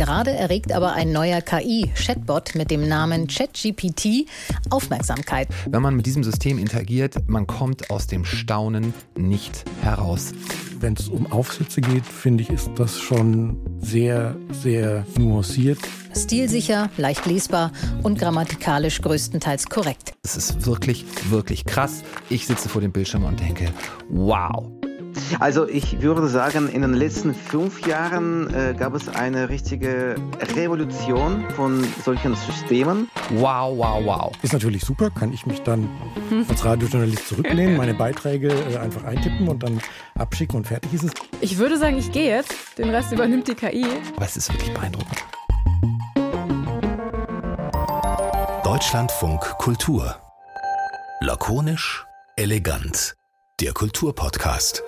Gerade erregt aber ein neuer KI-Chatbot mit dem Namen ChatGPT Aufmerksamkeit. Wenn man mit diesem System interagiert, man kommt aus dem Staunen nicht heraus. Wenn es um Aufsätze geht, finde ich, ist das schon sehr, sehr nuanciert. Stilsicher, leicht lesbar und grammatikalisch größtenteils korrekt. Es ist wirklich, wirklich krass. Ich sitze vor dem Bildschirm und denke, wow. Also ich würde sagen, in den letzten fünf Jahren äh, gab es eine richtige Revolution von solchen Systemen. Wow, wow, wow. Ist natürlich super, kann ich mich dann als Radiojournalist zurücklehnen, meine Beiträge äh, einfach eintippen und dann abschicken und fertig ist es. Ich würde sagen, ich gehe jetzt. Den Rest übernimmt die KI. Aber es ist wirklich beeindruckend. Deutschlandfunk Kultur. Lakonisch, elegant. Der Kulturpodcast.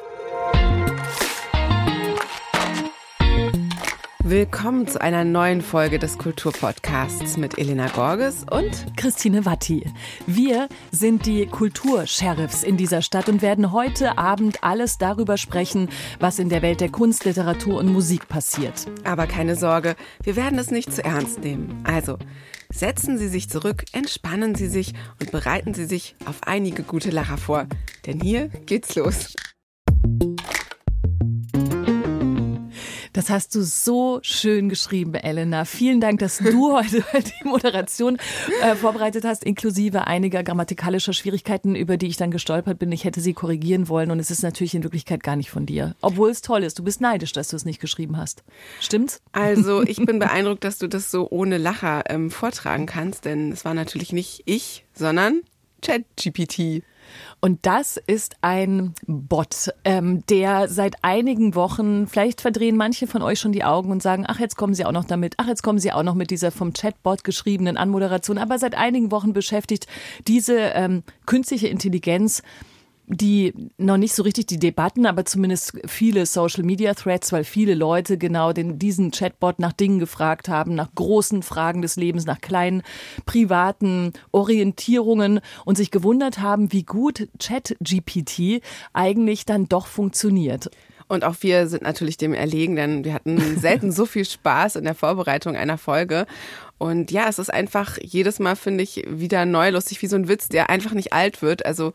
Willkommen zu einer neuen Folge des Kulturpodcasts mit Elena Gorges und Christine Watti. Wir sind die Kultursheriffs in dieser Stadt und werden heute Abend alles darüber sprechen, was in der Welt der Kunst, Literatur und Musik passiert. Aber keine Sorge, wir werden es nicht zu ernst nehmen. Also, setzen Sie sich zurück, entspannen Sie sich und bereiten Sie sich auf einige gute Lacher vor. Denn hier geht's los. Das hast du so schön geschrieben, Elena. Vielen Dank, dass du heute die Moderation äh, vorbereitet hast, inklusive einiger grammatikalischer Schwierigkeiten, über die ich dann gestolpert bin. Ich hätte sie korrigieren wollen und es ist natürlich in Wirklichkeit gar nicht von dir. Obwohl es toll ist. Du bist neidisch, dass du es nicht geschrieben hast. Stimmt's? Also, ich bin beeindruckt, dass du das so ohne Lacher ähm, vortragen kannst, denn es war natürlich nicht ich, sondern ChatGPT. Und das ist ein Bot, ähm, der seit einigen Wochen, vielleicht verdrehen manche von euch schon die Augen und sagen, ach, jetzt kommen sie auch noch damit, ach, jetzt kommen sie auch noch mit dieser vom Chatbot geschriebenen Anmoderation. Aber seit einigen Wochen beschäftigt diese ähm, künstliche Intelligenz die noch nicht so richtig die Debatten, aber zumindest viele Social Media Threads, weil viele Leute genau den, diesen Chatbot nach Dingen gefragt haben, nach großen Fragen des Lebens, nach kleinen privaten Orientierungen und sich gewundert haben, wie gut ChatGPT eigentlich dann doch funktioniert. Und auch wir sind natürlich dem erlegen, denn wir hatten selten so viel Spaß in der Vorbereitung einer Folge. Und ja, es ist einfach jedes Mal, finde ich, wieder neu lustig, wie so ein Witz, der einfach nicht alt wird. Also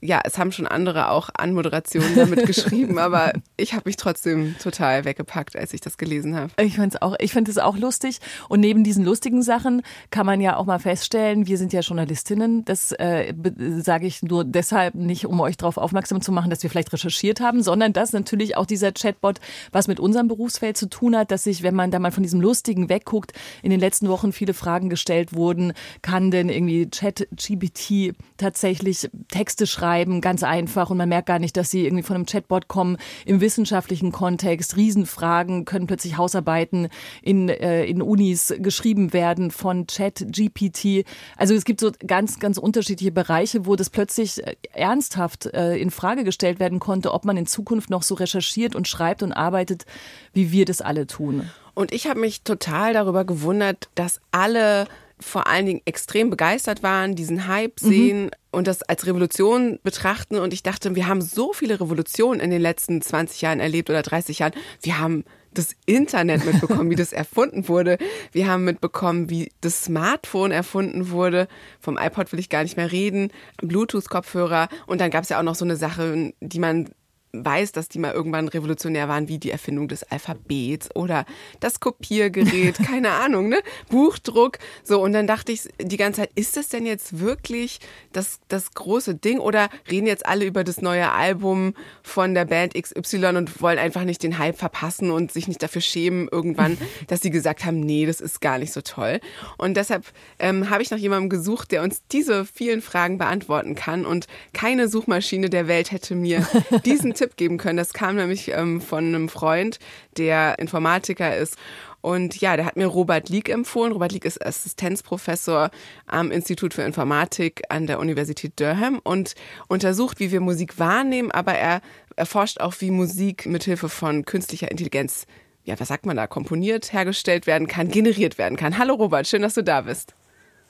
ja, es haben schon andere auch Anmoderationen damit geschrieben, aber ich habe mich trotzdem total weggepackt, als ich das gelesen habe. Ich fand es auch, ich finde es auch lustig. Und neben diesen lustigen Sachen kann man ja auch mal feststellen, wir sind ja Journalistinnen. Das äh, sage ich nur deshalb nicht, um euch darauf aufmerksam zu machen, dass wir vielleicht recherchiert haben, sondern dass natürlich auch dieser Chatbot was mit unserem Berufsfeld zu tun hat, dass sich, wenn man da mal von diesem Lustigen wegguckt, in den letzten Wochen viele Fragen gestellt wurden. Kann denn irgendwie ChatGPT tatsächlich Texte schreiben? Schreiben, ganz einfach und man merkt gar nicht, dass sie irgendwie von einem Chatbot kommen im wissenschaftlichen Kontext. Riesenfragen können plötzlich Hausarbeiten in, äh, in Unis geschrieben werden von Chat-GPT. Also es gibt so ganz, ganz unterschiedliche Bereiche, wo das plötzlich äh, ernsthaft äh, in Frage gestellt werden konnte, ob man in Zukunft noch so recherchiert und schreibt und arbeitet, wie wir das alle tun. Und ich habe mich total darüber gewundert, dass alle vor allen Dingen extrem begeistert waren, diesen Hype sehen mhm. und das als Revolution betrachten. Und ich dachte, wir haben so viele Revolutionen in den letzten 20 Jahren erlebt oder 30 Jahren. Wir haben das Internet mitbekommen, wie das erfunden wurde. Wir haben mitbekommen, wie das Smartphone erfunden wurde. Vom iPod will ich gar nicht mehr reden. Bluetooth-Kopfhörer. Und dann gab es ja auch noch so eine Sache, die man weiß, dass die mal irgendwann revolutionär waren, wie die Erfindung des Alphabets oder das Kopiergerät, keine Ahnung, ne? Buchdruck. So, und dann dachte ich die ganze Zeit, ist das denn jetzt wirklich das, das große Ding oder reden jetzt alle über das neue Album von der Band XY und wollen einfach nicht den Hype verpassen und sich nicht dafür schämen irgendwann, dass sie gesagt haben, nee, das ist gar nicht so toll. Und deshalb ähm, habe ich nach jemandem gesucht, der uns diese vielen Fragen beantworten kann und keine Suchmaschine der Welt hätte mir diesen Tipp geben können. Das kam nämlich ähm, von einem Freund, der Informatiker ist. Und ja, der hat mir Robert Lieck empfohlen. Robert Lieck ist Assistenzprofessor am Institut für Informatik an der Universität Durham und untersucht, wie wir Musik wahrnehmen, aber er erforscht auch, wie Musik mithilfe von künstlicher Intelligenz, ja, was sagt man da, komponiert, hergestellt werden kann, generiert werden kann. Hallo Robert, schön, dass du da bist.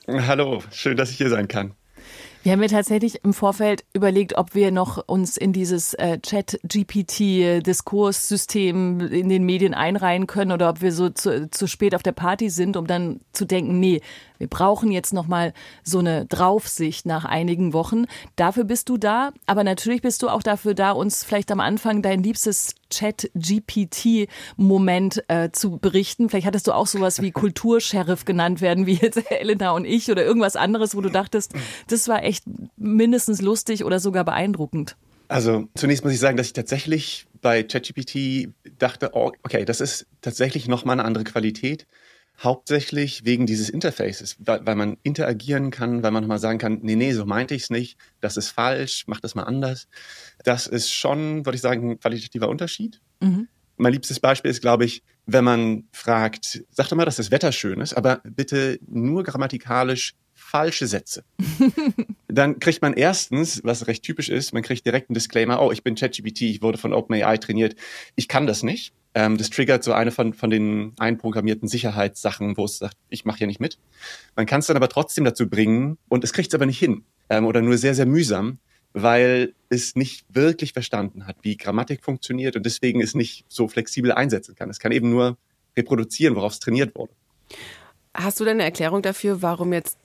Hallo, schön, dass ich hier sein kann. Wir haben ja tatsächlich im Vorfeld überlegt, ob wir noch uns in dieses äh, Chat-GPT-Diskurssystem in den Medien einreihen können oder ob wir so zu, zu spät auf der Party sind, um dann zu denken, nee, wir brauchen jetzt nochmal so eine Draufsicht nach einigen Wochen. Dafür bist du da, aber natürlich bist du auch dafür da, uns vielleicht am Anfang dein liebstes Chat-GPT-Moment äh, zu berichten. Vielleicht hattest du auch sowas wie Kultursheriff genannt werden, wie jetzt Elena und ich oder irgendwas anderes, wo du dachtest, das war echt mindestens lustig oder sogar beeindruckend. Also zunächst muss ich sagen, dass ich tatsächlich bei ChatGPT dachte, oh, okay, das ist tatsächlich nochmal eine andere Qualität. Hauptsächlich wegen dieses Interfaces, weil, weil man interagieren kann, weil man nochmal sagen kann, nee, nee, so meinte ich es nicht, das ist falsch, mach das mal anders. Das ist schon, würde ich sagen, ein qualitativer Unterschied. Mhm. Mein liebstes Beispiel ist, glaube ich, wenn man fragt, sag doch mal, dass das Wetter schön ist, aber bitte nur grammatikalisch falsche Sätze. Dann kriegt man erstens, was recht typisch ist, man kriegt direkt einen Disclaimer, oh, ich bin ChatGPT, ich wurde von OpenAI trainiert, ich kann das nicht. Ähm, das triggert so eine von, von den einprogrammierten Sicherheitssachen, wo es sagt, ich mache hier nicht mit. Man kann es dann aber trotzdem dazu bringen und es kriegt es aber nicht hin ähm, oder nur sehr, sehr mühsam, weil es nicht wirklich verstanden hat, wie Grammatik funktioniert und deswegen es nicht so flexibel einsetzen kann. Es kann eben nur reproduzieren, worauf es trainiert wurde. Hast du denn eine Erklärung dafür, warum jetzt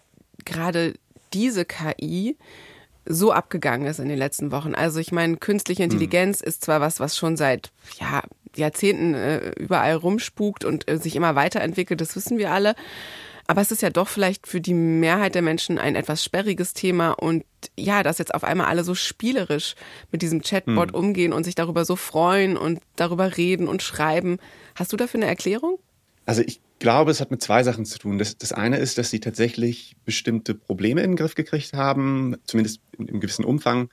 gerade diese KI so abgegangen ist in den letzten Wochen. Also ich meine, künstliche hm. Intelligenz mhm. ist zwar was, was schon seit ja, Jahrzehnten äh, überall rumspukt und äh, sich immer weiterentwickelt, das wissen wir alle. Aber es ist ja doch vielleicht für die Mehrheit der Menschen ein etwas sperriges Thema und ja, dass jetzt auf einmal alle so spielerisch mit diesem Chatbot mhm. umgehen und sich darüber so freuen und darüber reden und schreiben. Hast du dafür eine Erklärung? Also ich glaube, es hat mit zwei Sachen zu tun. Das, das eine ist, dass sie tatsächlich bestimmte Probleme in den Griff gekriegt haben, zumindest in, im gewissen Umfang.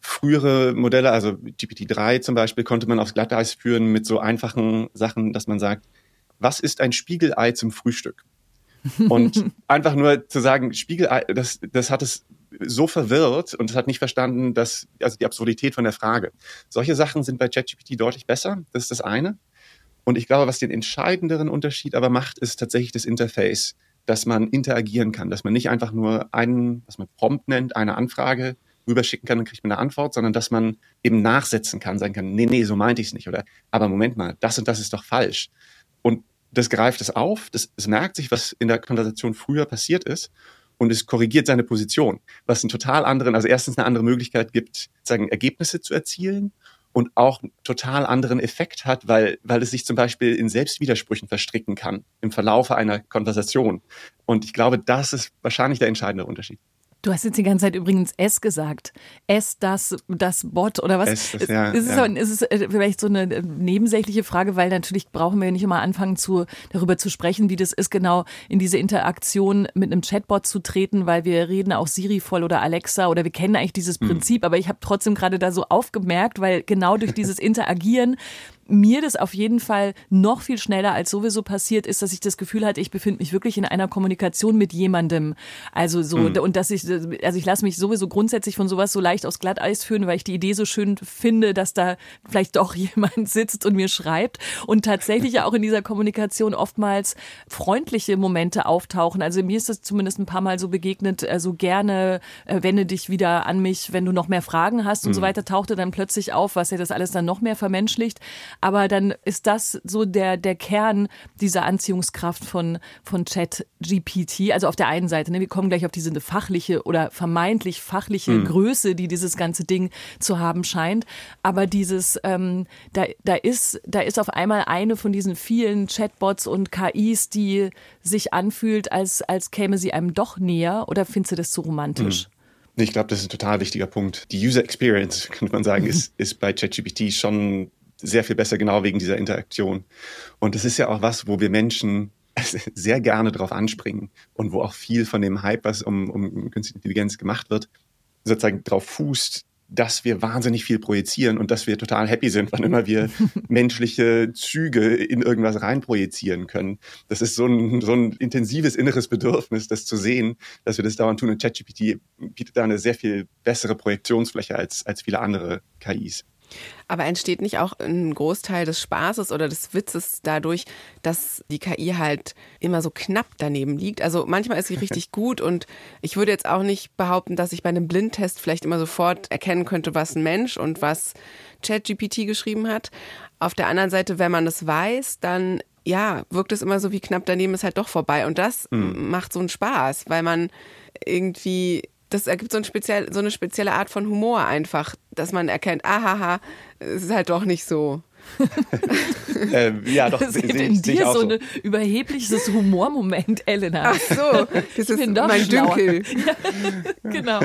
Frühere Modelle, also GPT-3 zum Beispiel, konnte man aufs Glatteis führen mit so einfachen Sachen, dass man sagt, was ist ein Spiegelei zum Frühstück? Und einfach nur zu sagen, Spiegelei, das, das hat es so verwirrt und es hat nicht verstanden, dass, also die Absurdität von der Frage. Solche Sachen sind bei ChatGPT deutlich besser. Das ist das eine. Und ich glaube, was den entscheidenderen Unterschied aber macht, ist tatsächlich das Interface, dass man interagieren kann, dass man nicht einfach nur einen, was man prompt nennt, eine Anfrage rüberschicken kann, dann kriegt man eine Antwort, sondern dass man eben nachsetzen kann, sagen kann, nee, nee, so meinte ich es nicht. Oder, aber Moment mal, das und das ist doch falsch. Und das greift es auf, das, es merkt sich, was in der Konversation früher passiert ist und es korrigiert seine Position, was einen total anderen, also erstens eine andere Möglichkeit gibt, sagen, Ergebnisse zu erzielen und auch total anderen Effekt hat, weil, weil es sich zum Beispiel in Selbstwidersprüchen verstricken kann im Verlaufe einer Konversation. Und ich glaube, das ist wahrscheinlich der entscheidende Unterschied. Du hast jetzt die ganze Zeit übrigens S gesagt. S, das, das Bot oder was? S, das, ja, ist, es, ja. ist es äh, vielleicht so eine äh, nebensächliche Frage, weil natürlich brauchen wir nicht immer anfangen, zu, darüber zu sprechen, wie das ist, genau in diese Interaktion mit einem Chatbot zu treten, weil wir reden auch Siri voll oder Alexa oder wir kennen eigentlich dieses hm. Prinzip, hm. aber ich habe trotzdem gerade da so aufgemerkt, weil genau durch dieses Interagieren mir das auf jeden Fall noch viel schneller als sowieso passiert ist, dass ich das Gefühl hatte, ich befinde mich wirklich in einer Kommunikation mit jemandem. Also so, mhm. und dass ich, also ich lasse mich sowieso grundsätzlich von sowas so leicht aufs Glatteis führen, weil ich die Idee so schön finde, dass da vielleicht doch jemand sitzt und mir schreibt und tatsächlich auch in dieser Kommunikation oftmals freundliche Momente auftauchen. Also mir ist das zumindest ein paar Mal so begegnet, also gerne äh, wende dich wieder an mich, wenn du noch mehr Fragen hast und mhm. so weiter, tauchte dann plötzlich auf, was ja das alles dann noch mehr vermenschlicht. Aber dann ist das so der, der Kern dieser Anziehungskraft von, von Chat GPT. Also auf der einen Seite, ne, wir kommen gleich auf diese fachliche oder vermeintlich fachliche mhm. Größe, die dieses ganze Ding zu haben scheint. Aber dieses, ähm, da, da ist, da ist auf einmal eine von diesen vielen Chatbots und KIs, die sich anfühlt, als, als käme sie einem doch näher. Oder findest du das zu romantisch? Mhm. Ich glaube, das ist ein total wichtiger Punkt. Die User Experience, könnte man sagen, ist, ist bei ChatGPT schon sehr viel besser, genau wegen dieser Interaktion. Und das ist ja auch was, wo wir Menschen sehr gerne drauf anspringen und wo auch viel von dem Hype, was um, um künstliche Intelligenz gemacht wird, sozusagen drauf fußt, dass wir wahnsinnig viel projizieren und dass wir total happy sind, wann immer wir menschliche Züge in irgendwas reinprojizieren können. Das ist so ein, so ein intensives inneres Bedürfnis, das zu sehen, dass wir das dauernd tun. Und ChatGPT bietet da eine sehr viel bessere Projektionsfläche als, als viele andere KIs. Aber entsteht nicht auch ein Großteil des Spaßes oder des Witzes dadurch, dass die KI halt immer so knapp daneben liegt? Also manchmal ist sie richtig gut und ich würde jetzt auch nicht behaupten, dass ich bei einem Blindtest vielleicht immer sofort erkennen könnte, was ein Mensch und was ChatGPT geschrieben hat. Auf der anderen Seite, wenn man es weiß, dann ja, wirkt es immer so wie knapp daneben ist halt doch vorbei. Und das mhm. macht so einen Spaß, weil man irgendwie das ergibt so, ein speziell, so eine spezielle Art von Humor einfach, dass man erkennt, ahaha, es ist halt doch nicht so. ähm, ja, doch. Es gibt in dir so, so ein überhebliches Humormoment, Elena. Ach so, das ist mein Dünkel. ja, genau.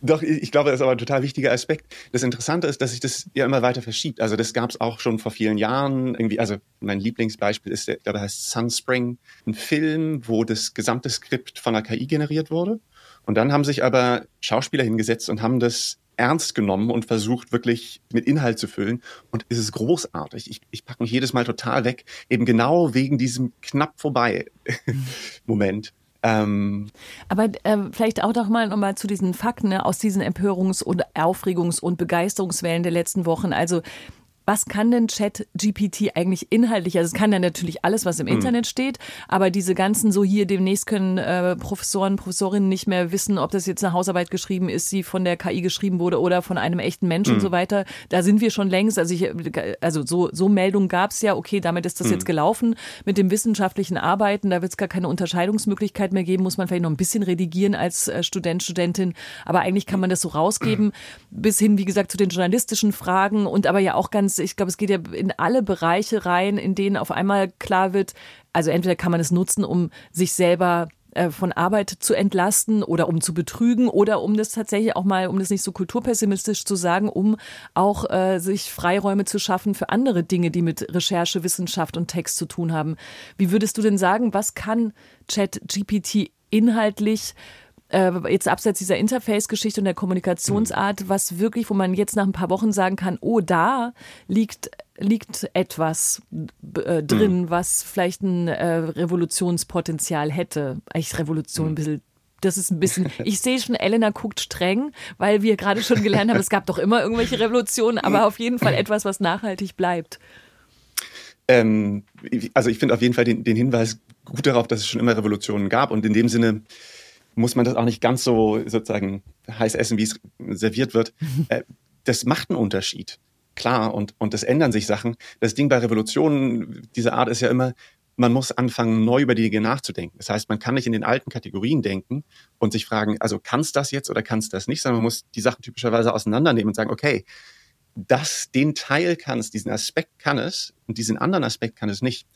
doch, ich glaube, das ist aber ein total wichtiger Aspekt. Das Interessante ist, dass sich das ja immer weiter verschiebt. Also das gab es auch schon vor vielen Jahren. Irgendwie, also mein Lieblingsbeispiel ist, der, der heißt Sunspring, ein Film, wo das gesamte Skript von der KI generiert wurde. Und dann haben sich aber Schauspieler hingesetzt und haben das ernst genommen und versucht wirklich mit Inhalt zu füllen. Und es ist großartig. Ich, ich packe mich jedes Mal total weg, eben genau wegen diesem knapp vorbei Moment. Ähm, Aber äh, vielleicht auch noch mal, noch mal zu diesen Fakten ne, aus diesen Empörungs- und Aufregungs- und Begeisterungswellen der letzten Wochen. Also was kann denn Chat GPT eigentlich inhaltlich? Also es kann ja natürlich alles, was im mhm. Internet steht, aber diese ganzen so hier demnächst können äh, Professoren, Professorinnen nicht mehr wissen, ob das jetzt eine Hausarbeit geschrieben ist, die von der KI geschrieben wurde oder von einem echten Menschen mhm. und so weiter. Da sind wir schon längst. Also ich, also so, so Meldungen gab es ja. Okay, damit ist das mhm. jetzt gelaufen mit dem wissenschaftlichen Arbeiten. Da wird es gar keine Unterscheidungsmöglichkeit mehr geben. Muss man vielleicht noch ein bisschen redigieren als äh, Student, Studentin. Aber eigentlich kann man das so rausgeben bis hin, wie gesagt, zu den journalistischen Fragen und aber ja auch ganz ganz, ich glaube, es geht ja in alle Bereiche rein, in denen auf einmal klar wird, also entweder kann man es nutzen, um sich selber äh, von Arbeit zu entlasten oder um zu betrügen oder um das tatsächlich auch mal, um das nicht so kulturpessimistisch zu sagen, um auch äh, sich Freiräume zu schaffen für andere Dinge, die mit Recherche, Wissenschaft und Text zu tun haben. Wie würdest du denn sagen, was kann Chat GPT inhaltlich äh, jetzt abseits dieser Interface-Geschichte und der Kommunikationsart, was wirklich, wo man jetzt nach ein paar Wochen sagen kann, oh, da liegt liegt etwas äh, drin, mhm. was vielleicht ein äh, Revolutionspotenzial hätte. Eigentlich Revolution ein bisschen das ist ein bisschen, ich sehe schon, Elena guckt streng, weil wir gerade schon gelernt haben, es gab doch immer irgendwelche Revolutionen, aber auf jeden Fall etwas, was nachhaltig bleibt. Ähm, also ich finde auf jeden Fall den, den, Hinweis gut darauf, dass es schon immer Revolutionen gab und in dem Sinne muss man das auch nicht ganz so sozusagen heiß essen, wie es serviert wird. Äh, das macht einen Unterschied. Klar, und, und es ändern sich Sachen. Das Ding bei Revolutionen dieser Art ist ja immer, man muss anfangen, neu über die Dinge nachzudenken. Das heißt, man kann nicht in den alten Kategorien denken und sich fragen, also kann es das jetzt oder kann es das nicht, sondern man muss die Sachen typischerweise auseinandernehmen und sagen, okay, das, den Teil kann es, diesen Aspekt kann es und diesen anderen Aspekt kann es nicht.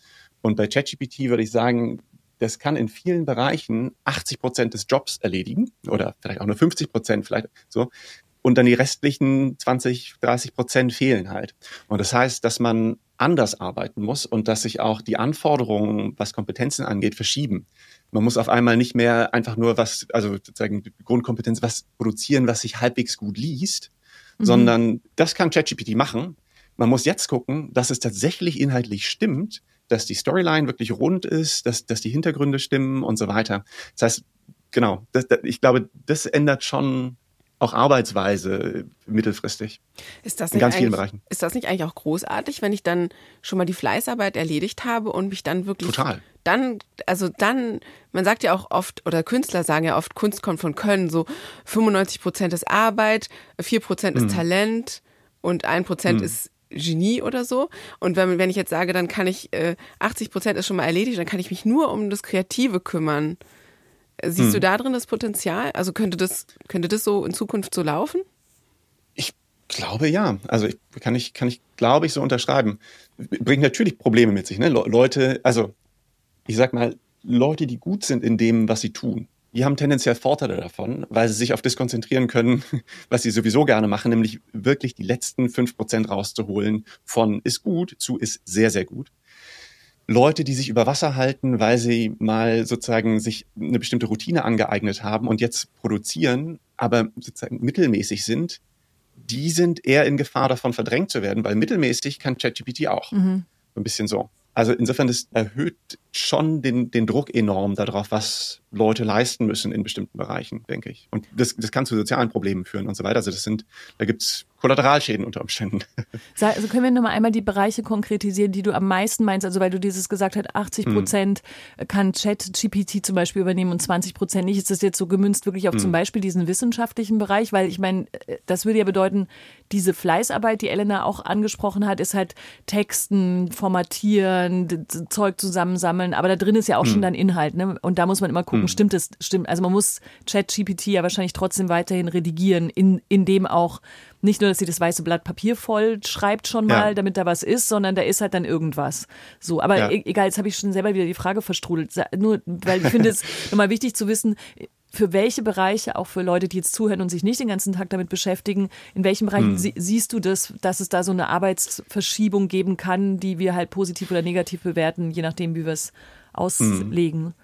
Und bei ChatGPT würde ich sagen, das kann in vielen Bereichen 80 Prozent des Jobs erledigen oder vielleicht auch nur 50 Prozent, vielleicht so. Und dann die restlichen 20, 30 Prozent fehlen halt. Und das heißt, dass man anders arbeiten muss und dass sich auch die Anforderungen, was Kompetenzen angeht, verschieben. Man muss auf einmal nicht mehr einfach nur was, also sozusagen Grundkompetenz, was produzieren, was sich halbwegs gut liest, mhm. sondern das kann ChatGPT machen. Man muss jetzt gucken, dass es tatsächlich inhaltlich stimmt, dass die Storyline wirklich rund ist, dass, dass die Hintergründe stimmen und so weiter. Das heißt, genau, das, das, ich glaube, das ändert schon auch Arbeitsweise mittelfristig. Ist das in ganz vielen Bereichen. Ist das nicht eigentlich auch großartig, wenn ich dann schon mal die Fleißarbeit erledigt habe und mich dann wirklich Total. dann also dann man sagt ja auch oft oder Künstler sagen ja oft Kunst kommt von Können, so 95 Prozent ist Arbeit, 4 Prozent ist hm. Talent und 1 Prozent hm. ist Genie oder so. Und wenn, wenn ich jetzt sage, dann kann ich, äh, 80 Prozent ist schon mal erledigt, dann kann ich mich nur um das Kreative kümmern. Siehst hm. du da drin das Potenzial? Also könnte das, könnte das so in Zukunft so laufen? Ich glaube ja. Also ich, kann ich, kann ich, glaube ich, so unterschreiben. Bringt natürlich Probleme mit sich. Ne? Leute, also ich sag mal, Leute, die gut sind in dem, was sie tun, die haben tendenziell Vorteile davon, weil sie sich auf das konzentrieren können, was sie sowieso gerne machen, nämlich wirklich die letzten fünf Prozent rauszuholen von ist gut zu ist sehr, sehr gut. Leute, die sich über Wasser halten, weil sie mal sozusagen sich eine bestimmte Routine angeeignet haben und jetzt produzieren, aber sozusagen mittelmäßig sind, die sind eher in Gefahr davon verdrängt zu werden, weil mittelmäßig kann ChatGPT auch. Mhm. Ein bisschen so. Also insofern, das erhöht schon den, den Druck enorm darauf, was, Leute leisten müssen in bestimmten Bereichen, denke ich. Und das, das kann zu sozialen Problemen führen und so weiter. Also das sind, da gibt's Kollateralschäden unter Umständen. Also können wir nochmal einmal die Bereiche konkretisieren, die du am meisten meinst? Also weil du dieses gesagt hast, 80 Prozent hm. kann Chat-GPT zum Beispiel übernehmen und 20 Prozent nicht. Ist das jetzt so gemünzt wirklich auf hm. zum Beispiel diesen wissenschaftlichen Bereich? Weil ich meine, das würde ja bedeuten, diese Fleißarbeit, die Elena auch angesprochen hat, ist halt Texten, Formatieren, Zeug zusammensammeln. Aber da drin ist ja auch hm. schon dann Inhalt. Ne? Und da muss man immer gucken, hm. stimmt es? Stimmt. Also man muss Chat-GPT ja wahrscheinlich trotzdem weiterhin redigieren, in, in dem auch nicht nur, dass sie das weiße Blatt Papier voll schreibt schon mal, ja. damit da was ist, sondern da ist halt dann irgendwas. So, aber ja. E-, egal, jetzt habe ich schon selber wieder die Frage verstrudelt. Nur, weil ich finde es nochmal wichtig zu wissen, für welche Bereiche, auch für Leute, die jetzt zuhören und sich nicht den ganzen Tag damit beschäftigen, in welchen Bereichen hm. siehst du das, dass es da so eine Arbeitsverschiebung geben kann, die wir halt positiv oder negativ bewerten, je nachdem, wie wir es auslegen? Hm.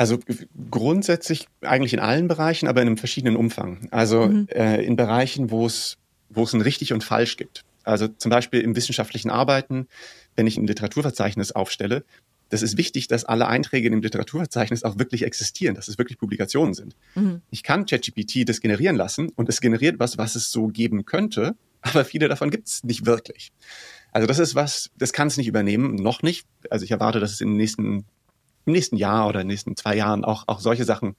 Also grundsätzlich eigentlich in allen Bereichen, aber in einem verschiedenen Umfang. Also mhm. äh, in Bereichen, wo es wo es ein richtig und falsch gibt. Also zum Beispiel im wissenschaftlichen Arbeiten, wenn ich ein Literaturverzeichnis aufstelle, das ist wichtig, dass alle Einträge in dem Literaturverzeichnis auch wirklich existieren, dass es wirklich Publikationen sind. Mhm. Ich kann ChatGPT das generieren lassen und es generiert was, was es so geben könnte, aber viele davon gibt es nicht wirklich. Also das ist was, das kann es nicht übernehmen, noch nicht. Also ich erwarte, dass es im nächsten, im nächsten Jahr oder in den nächsten zwei Jahren auch, auch solche Sachen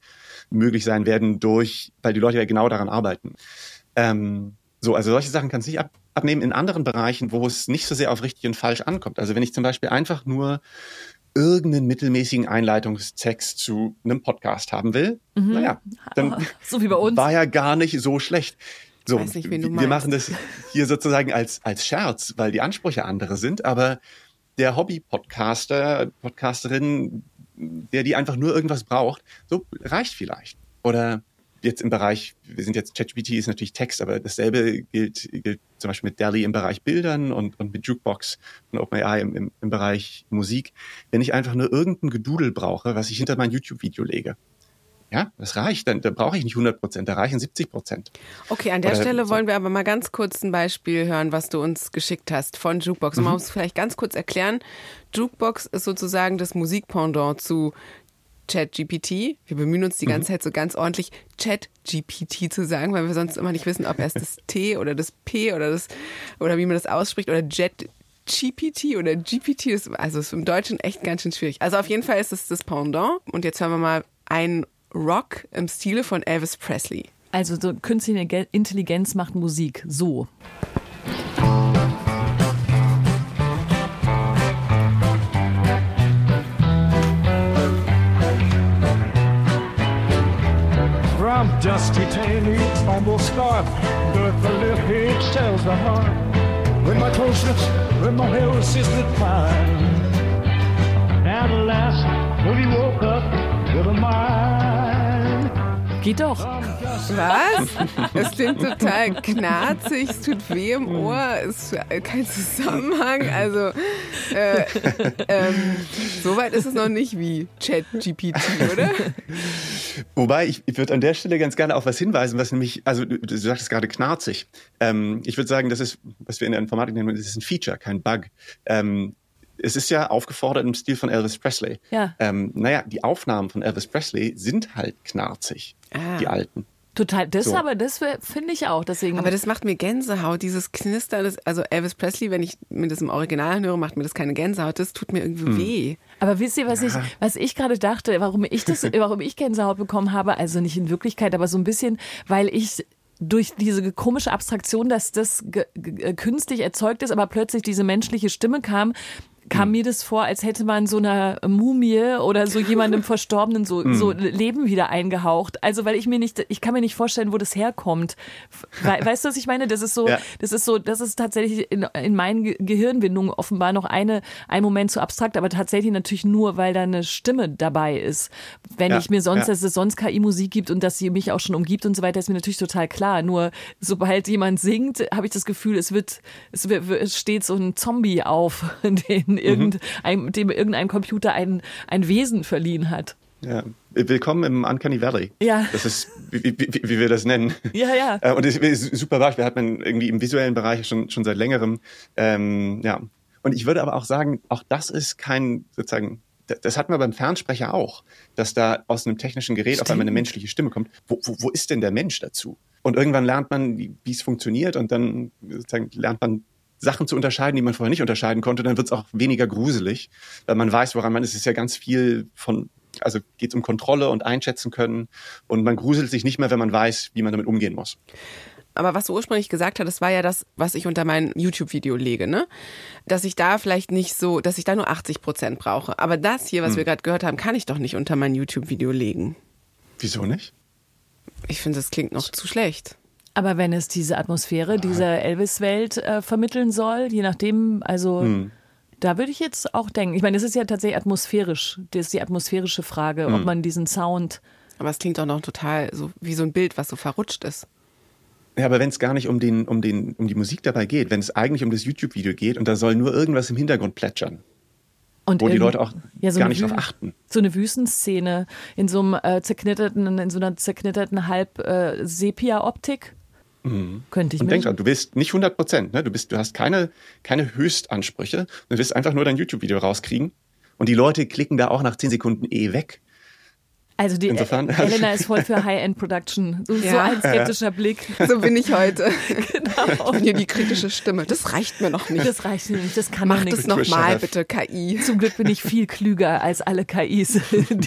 möglich sein werden durch, weil die Leute ja genau daran arbeiten. Ähm, so, also solche Sachen kann es nicht ab, abnehmen in anderen Bereichen, wo es nicht so sehr auf richtig und falsch ankommt. Also wenn ich zum Beispiel einfach nur irgendeinen mittelmäßigen Einleitungstext zu einem Podcast haben will, mhm. naja, dann so wie bei uns. war ja gar nicht so schlecht. So, nicht, wir machen das hier sozusagen als, als Scherz, weil die Ansprüche andere sind, aber der Hobby-Podcaster, Podcasterin, der die einfach nur irgendwas braucht, so reicht vielleicht. Oder jetzt im Bereich, wir sind jetzt, ChatGPT ist natürlich Text, aber dasselbe gilt, gilt zum Beispiel mit DALI im Bereich Bildern und, und mit Jukebox und OpenAI im, im, im Bereich Musik. Wenn ich einfach nur irgendein Gedudel brauche, was ich hinter mein YouTube-Video lege, ja, das reicht. Dann, da brauche ich nicht 100 Prozent, da reichen 70 Prozent. Okay, an der Oder Stelle wollen wir aber mal ganz kurz ein Beispiel hören, was du uns geschickt hast von Jukebox. Mhm. Man muss vielleicht ganz kurz erklären. Jukebox ist sozusagen das Musikpendant zu ChatGPT. Wir bemühen uns die ganze mhm. Zeit so ganz ordentlich ChatGPT zu sagen, weil wir sonst immer nicht wissen, ob erst das T oder das P oder das oder wie man das ausspricht oder Jet GPT oder GPT ist also ist im Deutschen echt ganz schön schwierig. Also auf jeden Fall ist es das Pendant und jetzt hören wir mal einen Rock im Stile von Elvis Presley. Also so künstliche Intelligenz macht Musik so. I'm dusty, tiny, fumble scarf, but the lip it tells the heart. When my closeness, when my hair assisted fine. At last, when he woke up with a mind. Geht doch. Was? Es klingt total knarzig, es tut weh im Ohr, es ist kein Zusammenhang. Also, äh, ähm, so weit ist es noch nicht wie ChatGPT, oder? Wobei, ich, ich würde an der Stelle ganz gerne auf was hinweisen, was nämlich, also du, du sagtest gerade knarzig. Ähm, ich würde sagen, das ist, was wir in der Informatik nennen, das ist ein Feature, kein Bug. Ähm, es ist ja aufgefordert im Stil von Elvis Presley. Ja. Ähm, naja, die Aufnahmen von Elvis Presley sind halt knarzig, ah. die alten. Total, das so. aber, das finde ich auch. Deswegen. Aber das macht mir Gänsehaut, dieses Knistern. Das, also Elvis Presley, wenn ich mir das im Original höre, macht mir das keine Gänsehaut. Das tut mir irgendwie hm. weh. Aber wisst ihr, was ja. ich, was ich gerade dachte, warum ich das, warum ich Gänsehaut bekommen habe? Also nicht in Wirklichkeit, aber so ein bisschen, weil ich durch diese komische Abstraktion, dass das künstlich erzeugt ist, aber plötzlich diese menschliche Stimme kam, kam mhm. mir das vor, als hätte man so einer Mumie oder so jemandem Verstorbenen so, mhm. so Leben wieder eingehaucht. Also, weil ich mir nicht, ich kann mir nicht vorstellen, wo das herkommt. weißt du, was ich meine? Das ist so, ja. das ist so, das ist tatsächlich in, in meinen Gehirnwindungen offenbar noch eine, ein Moment zu abstrakt, aber tatsächlich natürlich nur, weil da eine Stimme dabei ist. Wenn ja. ich mir sonst, ja. dass es sonst KI-Musik gibt und dass sie mich auch schon umgibt und so weiter, ist mir natürlich total klar. Nur sobald jemand singt, habe ich das Gefühl, es wird, es, wird, es steht so ein Zombie auf, den Mhm. irgendein, dem irgendein Computer ein, ein Wesen verliehen hat. Ja. Willkommen im Uncanny Valley. Ja. Das ist, wie, wie, wie wir das nennen. Ja, ja. Äh, und das ist super Beispiel, hat man irgendwie im visuellen Bereich schon, schon seit längerem. Ähm, ja. Und ich würde aber auch sagen, auch das ist kein sozusagen das hat man beim Fernsprecher auch, dass da aus einem technischen Gerät Stimmt. auf einmal eine menschliche Stimme kommt. Wo, wo, wo ist denn der Mensch dazu? Und irgendwann lernt man, wie es funktioniert und dann sozusagen lernt man Sachen zu unterscheiden, die man vorher nicht unterscheiden konnte, dann wird es auch weniger gruselig, weil man weiß, woran man ist. Es ist ja ganz viel von, also geht es um Kontrolle und einschätzen können und man gruselt sich nicht mehr, wenn man weiß, wie man damit umgehen muss. Aber was du ursprünglich gesagt hattest, war ja das, was ich unter mein YouTube-Video lege, ne? Dass ich da vielleicht nicht so, dass ich da nur 80 Prozent brauche. Aber das hier, was hm. wir gerade gehört haben, kann ich doch nicht unter mein YouTube-Video legen. Wieso nicht? Ich finde, das klingt noch zu schlecht. Aber wenn es diese Atmosphäre dieser Elvis-Welt äh, vermitteln soll, je nachdem, also hm. da würde ich jetzt auch denken. Ich meine, es ist ja tatsächlich atmosphärisch. Das ist die atmosphärische Frage, hm. ob man diesen Sound. Aber es klingt doch noch total so wie so ein Bild, was so verrutscht ist. Ja, aber wenn es gar nicht um, den, um, den, um die Musik dabei geht, wenn es eigentlich um das YouTube-Video geht und da soll nur irgendwas im Hintergrund plätschern. Und wo die Leute auch ja, so gar nicht drauf achten. So eine Wüstenszene in so einem äh, zerknitterten, in so einer zerknitterten halb äh, Sepia-Optik. Mhm. Könnte ich Und mir. denk dran, du bist nicht 100 Prozent, ne? Du bist, du hast keine, keine Höchstansprüche. Du willst einfach nur dein YouTube-Video rauskriegen. Und die Leute klicken da auch nach 10 Sekunden eh weg. Also die Insofern. Elena ist voll für High-End-Production. So, ja. so, ein skeptischer Blick. So bin ich heute. genau. Und hier die kritische Stimme. Das reicht mir noch nicht. Das reicht mir nicht. Das kann Mach nicht. das nochmal bitte, KI. Zum Glück bin ich viel klüger als alle KIs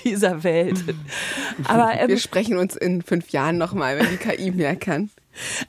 dieser Welt. Aber ähm, wir sprechen uns in fünf Jahren nochmal, wenn die KI mehr kann.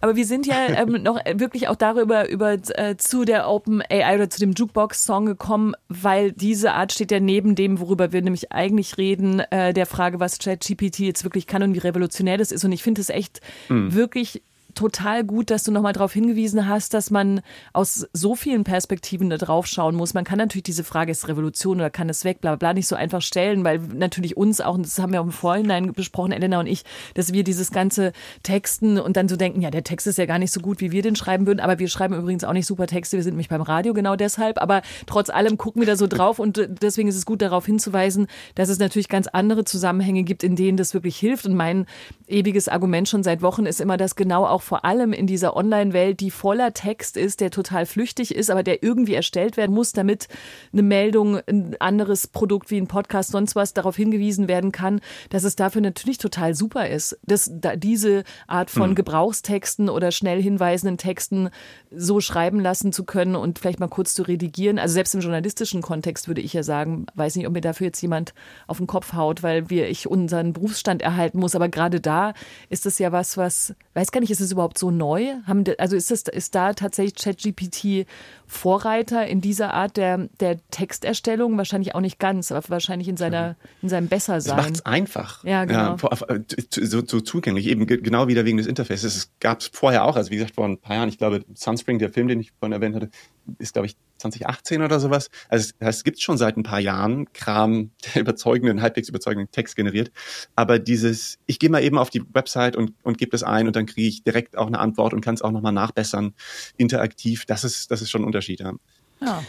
Aber wir sind ja ähm, noch wirklich auch darüber über äh, zu der Open AI oder zu dem Jukebox-Song gekommen, weil diese Art steht ja neben dem, worüber wir nämlich eigentlich reden, äh, der Frage, was ChatGPT jetzt wirklich kann und wie revolutionär das ist. Und ich finde es echt mhm. wirklich total gut, dass du nochmal darauf hingewiesen hast, dass man aus so vielen Perspektiven da drauf schauen muss. Man kann natürlich diese Frage, ist Revolution oder kann es weg, bla bla, nicht so einfach stellen, weil natürlich uns auch, und das haben wir auch im Vorhinein besprochen, Elena und ich, dass wir dieses ganze Texten und dann so denken, ja, der Text ist ja gar nicht so gut, wie wir den schreiben würden, aber wir schreiben übrigens auch nicht super Texte, wir sind nämlich beim Radio genau deshalb, aber trotz allem gucken wir da so drauf und deswegen ist es gut darauf hinzuweisen, dass es natürlich ganz andere Zusammenhänge gibt, in denen das wirklich hilft. Und mein ewiges Argument schon seit Wochen ist immer, dass genau auch vor allem in dieser Online-Welt, die voller Text ist, der total flüchtig ist, aber der irgendwie erstellt werden muss, damit eine Meldung, ein anderes Produkt wie ein Podcast, sonst was darauf hingewiesen werden kann, dass es dafür natürlich total super ist, dass da diese Art von mhm. Gebrauchstexten oder schnell hinweisenden Texten so schreiben lassen zu können und vielleicht mal kurz zu redigieren. Also selbst im journalistischen Kontext würde ich ja sagen, weiß nicht, ob mir dafür jetzt jemand auf den Kopf haut, weil wir ich unseren Berufsstand erhalten muss, aber gerade da ist es ja was, was weiß gar nicht, ist es überhaupt so neu? Haben, also ist, das, ist da tatsächlich ChatGPT Vorreiter in dieser Art der, der Texterstellung? Wahrscheinlich auch nicht ganz, aber wahrscheinlich in, seiner, in seinem Bessersein. Das macht es einfach. Ja, genau. Ja, so, so, zugänglich, eben genau wieder wegen des Interfaces. Es gab es vorher auch, also wie gesagt, vor ein paar Jahren, ich glaube, Sunspring, der Film, den ich vorhin erwähnt hatte, ist, glaube ich, 2018 oder sowas. Also es gibt schon seit ein paar Jahren Kram, der überzeugenden, halbwegs überzeugenden Text generiert. Aber dieses, ich gehe mal eben auf die Website und, und gebe das ein und dann kriege ich direkt auch eine Antwort und kann es auch nochmal nachbessern, interaktiv, das ist, das ist schon ein Unterschied. Ja. ja.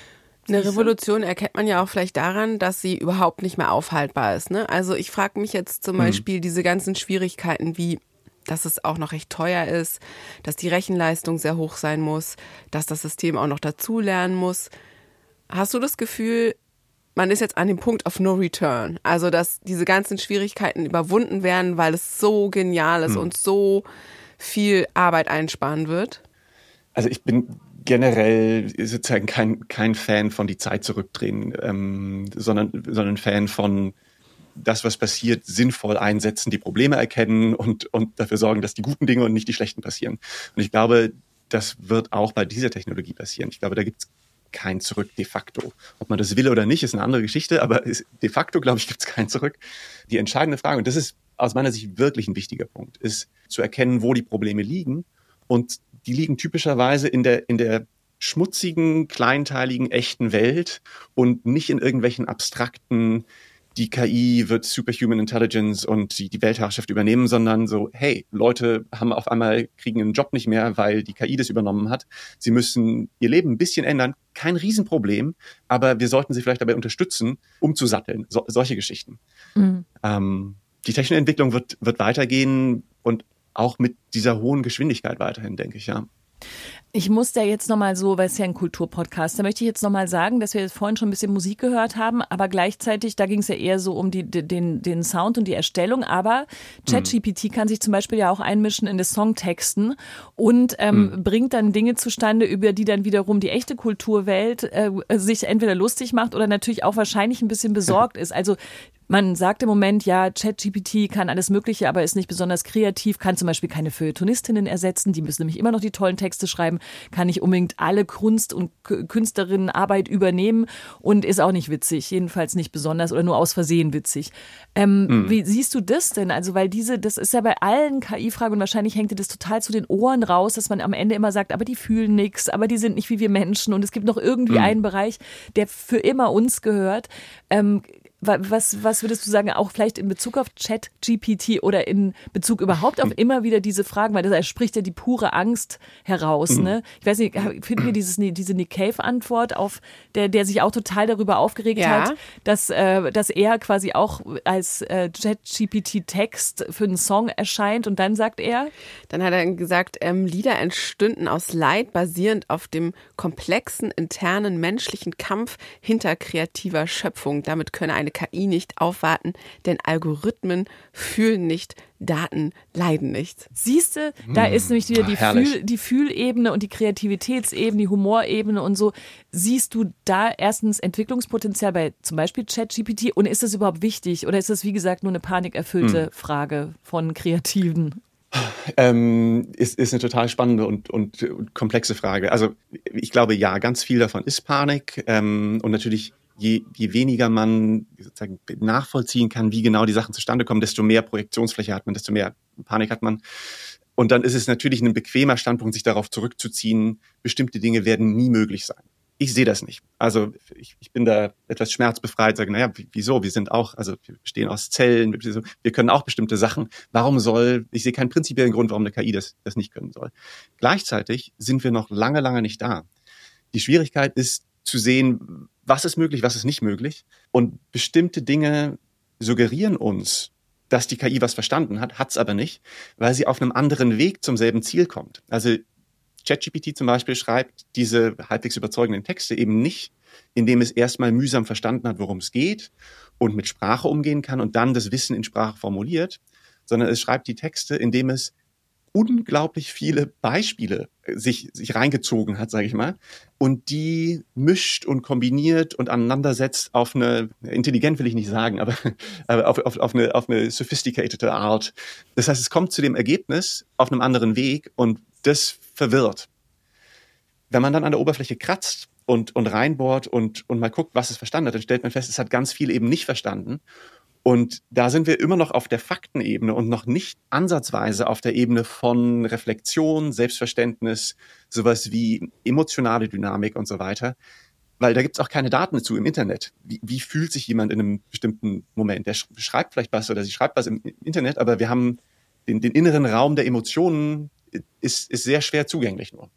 Eine Revolution erkennt man ja auch vielleicht daran, dass sie überhaupt nicht mehr aufhaltbar ist. Ne? Also ich frage mich jetzt zum hm. Beispiel diese ganzen Schwierigkeiten wie dass es auch noch recht teuer ist, dass die Rechenleistung sehr hoch sein muss, dass das System auch noch dazulernen muss. Hast du das Gefühl, man ist jetzt an dem Punkt of no return? Also, dass diese ganzen Schwierigkeiten überwunden werden, weil es so genial ist hm. und so viel Arbeit einsparen wird? Also, ich bin generell sozusagen kein, kein Fan von die Zeit zurückdrehen, ähm, sondern, sondern Fan von das, was passiert, sinnvoll einsetzen, die Probleme erkennen und, und dafür sorgen, dass die guten Dinge und nicht die schlechten passieren. Und ich glaube, das wird auch bei dieser Technologie passieren. Ich glaube, da gibt es kein Zurück de facto. Ob man das will oder nicht, ist eine andere Geschichte, aber de facto, glaube ich, gibt es kein Zurück. Die entscheidende Frage, und das ist aus meiner Sicht wirklich ein wichtiger Punkt, ist zu erkennen, wo die Probleme liegen. Und die liegen typischerweise in der, in der schmutzigen, kleinteiligen, echten Welt und nicht in irgendwelchen abstrakten die KI wird Superhuman Intelligence und die, die Weltherrschaft übernehmen, sondern so, hey, Leute haben auf einmal, kriegen einen Job nicht mehr, weil die KI das übernommen hat. Sie müssen ihr Leben ein bisschen ändern. Kein Riesenproblem, aber wir sollten sie vielleicht dabei unterstützen, umzusatteln. So, solche Geschichten. Mhm. Ähm, die technische Entwicklung wird, wird weitergehen und auch mit dieser hohen Geschwindigkeit weiterhin, denke ich, ja. Ich muss da jetzt nochmal so, weil es ja ein Kulturpodcast, da möchte ich jetzt nochmal sagen, dass wir jetzt vorhin schon ein bisschen Musik gehört haben, aber gleichzeitig, da ging es ja eher so um die, den, den Sound und die Erstellung, aber ChatGPT mhm. kann sich zum Beispiel ja auch einmischen in die Songtexten und ähm, mhm. bringt dann Dinge zustande, über die dann wiederum die echte Kulturwelt äh, sich entweder lustig macht oder natürlich auch wahrscheinlich ein bisschen besorgt ist. Also man sagt im Moment, ja, ChatGPT kann alles Mögliche, aber ist nicht besonders kreativ, kann zum Beispiel keine Feuilletonistinnen ersetzen, die müssen nämlich immer noch die tollen Texte schreiben, kann nicht unbedingt alle Kunst- und Künstlerinnenarbeit übernehmen und ist auch nicht witzig, jedenfalls nicht besonders oder nur aus Versehen witzig. Ähm, mhm. Wie siehst du das denn? Also, weil diese, das ist ja bei allen KI-Fragen und wahrscheinlich hängt dir das total zu den Ohren raus, dass man am Ende immer sagt, aber die fühlen nichts, aber die sind nicht wie wir Menschen und es gibt noch irgendwie mhm. einen Bereich, der für immer uns gehört. Ähm, was, was würdest du sagen, auch vielleicht in Bezug auf Chat-GPT oder in Bezug überhaupt auf immer wieder diese Fragen, weil das spricht ja die pure Angst heraus. Mhm. Ne? Ich weiß nicht, finden wir dieses, diese Nick Cave-Antwort, auf der, der sich auch total darüber aufgeregt ja. hat, dass, äh, dass er quasi auch als äh, Chat-GPT-Text für einen Song erscheint und dann sagt er? Dann hat er gesagt, ähm, Lieder entstünden aus Leid basierend auf dem komplexen internen menschlichen Kampf hinter kreativer Schöpfung. Damit könne eine eine KI nicht aufwarten, denn Algorithmen fühlen nicht, Daten leiden nicht. Siehst du, da hm. ist nämlich wieder die, Fühl, die Fühlebene und die Kreativitätsebene, die Humorebene und so. Siehst du da erstens Entwicklungspotenzial bei zum Beispiel ChatGPT und ist das überhaupt wichtig oder ist das wie gesagt nur eine panikerfüllte hm. Frage von Kreativen? Ähm, ist, ist eine total spannende und, und, und, komplexe Frage. Also ich glaube, ja, ganz viel davon ist Panik ähm, und natürlich je, je weniger man sozusagen nachvollziehen kann, wie genau die Sachen zustande kommen, desto mehr Projektionsfläche hat man, desto mehr Panik hat man. Und dann ist es natürlich ein bequemer Standpunkt, sich darauf zurückzuziehen, bestimmte Dinge werden nie möglich sein. Ich sehe das nicht. Also ich, ich bin da etwas schmerzbefreit, sage, naja, wieso? Wir sind auch, also wir bestehen aus Zellen, wir können auch bestimmte Sachen. Warum soll, ich sehe keinen prinzipiellen Grund, warum eine KI das, das nicht können soll. Gleichzeitig sind wir noch lange, lange nicht da. Die Schwierigkeit ist zu sehen, was ist möglich, was ist nicht möglich. Und bestimmte Dinge suggerieren uns, dass die KI was verstanden hat, hat es aber nicht, weil sie auf einem anderen Weg zum selben Ziel kommt. Also ChatGPT zum Beispiel schreibt diese halbwegs überzeugenden Texte eben nicht, indem es erstmal mühsam verstanden hat, worum es geht und mit Sprache umgehen kann und dann das Wissen in Sprache formuliert, sondern es schreibt die Texte, indem es unglaublich viele Beispiele äh, sich, sich reingezogen hat, sage ich mal, und die mischt und kombiniert und aneinandersetzt auf eine, intelligent will ich nicht sagen, aber, aber auf, auf, auf, eine, auf eine sophisticated Art. Das heißt, es kommt zu dem Ergebnis auf einem anderen Weg und das verwirrt. Wenn man dann an der Oberfläche kratzt und, und reinbohrt und, und mal guckt, was es verstanden hat, dann stellt man fest, es hat ganz viel eben nicht verstanden. Und da sind wir immer noch auf der Faktenebene und noch nicht ansatzweise auf der Ebene von Reflexion, Selbstverständnis, sowas wie emotionale Dynamik und so weiter. Weil da gibt's auch keine Daten dazu im Internet. Wie, wie fühlt sich jemand in einem bestimmten Moment? Der schreibt vielleicht was oder sie schreibt was im Internet, aber wir haben den, den inneren Raum der Emotionen ist, ist sehr schwer zugänglich nur.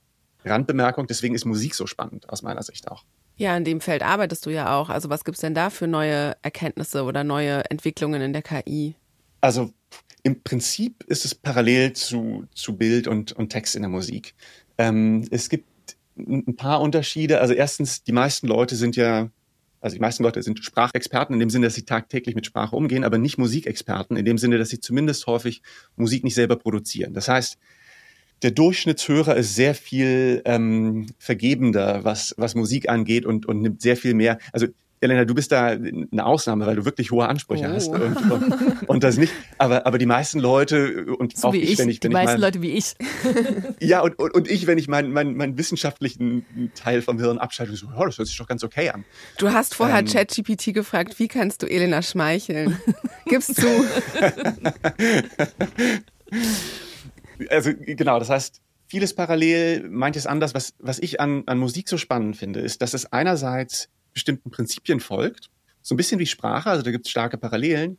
Randbemerkung, deswegen ist Musik so spannend aus meiner Sicht auch. Ja, in dem Feld arbeitest du ja auch. Also was gibt's denn da für neue Erkenntnisse oder neue Entwicklungen in der KI? Also im Prinzip ist es parallel zu, zu Bild und, und Text in der Musik. Ähm, es gibt ein paar Unterschiede. Also erstens, die meisten Leute sind ja, also die meisten Leute sind Sprachexperten in dem Sinne, dass sie tagtäglich mit Sprache umgehen, aber nicht Musikexperten in dem Sinne, dass sie zumindest häufig Musik nicht selber produzieren. Das heißt, der Durchschnittshörer ist sehr viel ähm, vergebender, was, was Musik angeht und, und nimmt sehr viel mehr. Also Elena, du bist da eine Ausnahme, weil du wirklich hohe Ansprüche oh. hast und, und, und, das nicht. Aber, aber die meisten Leute und so auch ich, ich, wenn ich, wenn die ich meisten mein, Leute wie ich. ja und, und, und ich, wenn ich meinen mein, mein wissenschaftlichen Teil vom Hirn abschalte, so, oh, das hört sich doch ganz okay an. Du hast vorher ähm, ChatGPT gefragt, wie kannst du Elena schmeicheln? Gibst du? also genau, das heißt, vieles parallel, manches anders. Was, was ich an, an Musik so spannend finde, ist, dass es einerseits bestimmten Prinzipien folgt, so ein bisschen wie Sprache, also da gibt es starke Parallelen,